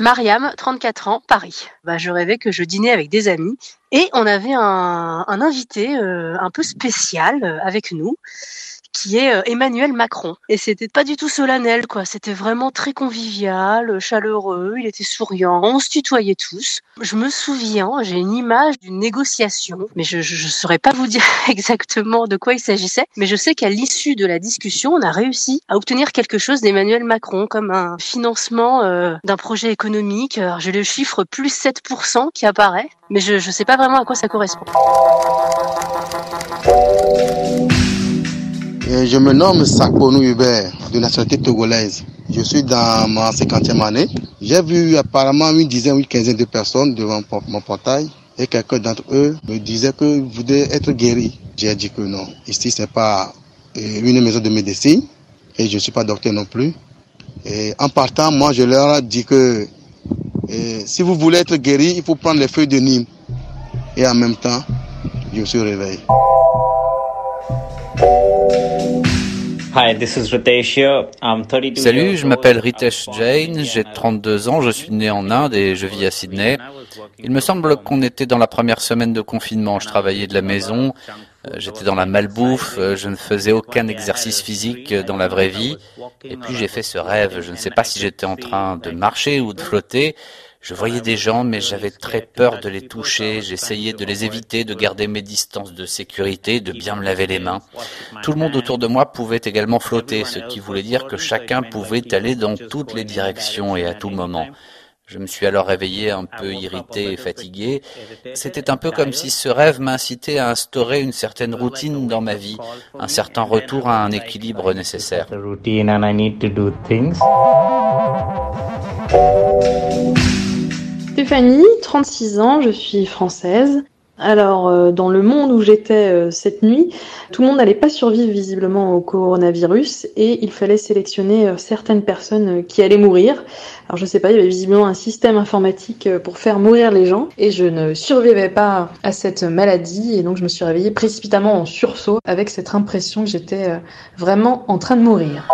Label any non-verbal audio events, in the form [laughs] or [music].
Mariam, 34 ans, Paris. Bah, je rêvais que je dînais avec des amis et on avait un, invité euh, un peu spécial euh, avec nous qui est euh, Emmanuel Macron. Et c'était pas du tout solennel, quoi. C'était vraiment très convivial, chaleureux, il était souriant, on se tutoyait tous. Je me souviens, j'ai une image d'une négociation, mais je, je, saurais pas vous [laughs] dire exactement de quoi il s'agissait, mais je sais qu'à l'issue de la discussion, on a réussi à obtenir quelque chose d'Emmanuel Macron, comme un financement euh, d'un projet économique. J'ai le chiffre plus 7% qui apparaît, mais je, je sais pas vraiment à quoi ça correspond. Je me nomme Sakonou Hubert, de nationalité togolaise. Je suis dans ma 50e année. J'ai vu apparemment une dizaine, une quinzaine de personnes devant mon portail et quelqu'un d'entre eux me disait que voulait être guéri. J'ai dit que non. Ici, c'est pas euh, une maison de médecine et je ne suis pas docteur non plus. Et en partant, moi, je leur ai dit que euh, si vous voulez être guéri, il faut prendre les feuilles de Nîmes. Et en même temps, je me suis réveillé. Salut, je m'appelle Ritesh Jain, j'ai 32 ans, je suis né en Inde et je vis à Sydney. Il me semble qu'on était dans la première semaine de confinement. Je travaillais de la maison, euh, j'étais dans la malbouffe, euh, je ne faisais aucun exercice physique dans la vraie vie. Et puis j'ai fait ce rêve. Je ne sais pas si j'étais en train de marcher ou de flotter. Je voyais des gens, mais j'avais très peur de les toucher. J'essayais de les éviter, de garder mes distances de sécurité, de bien me laver les mains. Tout le monde autour de moi pouvait également flotter, ce qui voulait dire que chacun pouvait aller dans toutes les directions et à tout moment. Je me suis alors réveillé un peu irrité et fatigué. C'était un peu comme si ce rêve m'incitait à instaurer une certaine routine dans ma vie, un certain retour à un équilibre nécessaire. Stéphanie, 36 ans, je suis française. Alors, euh, dans le monde où j'étais euh, cette nuit, tout le monde n'allait pas survivre visiblement au coronavirus et il fallait sélectionner euh, certaines personnes qui allaient mourir. Alors, je sais pas, il y avait visiblement un système informatique pour faire mourir les gens et je ne survivais pas à cette maladie et donc je me suis réveillée précipitamment en sursaut avec cette impression que j'étais vraiment en train de mourir.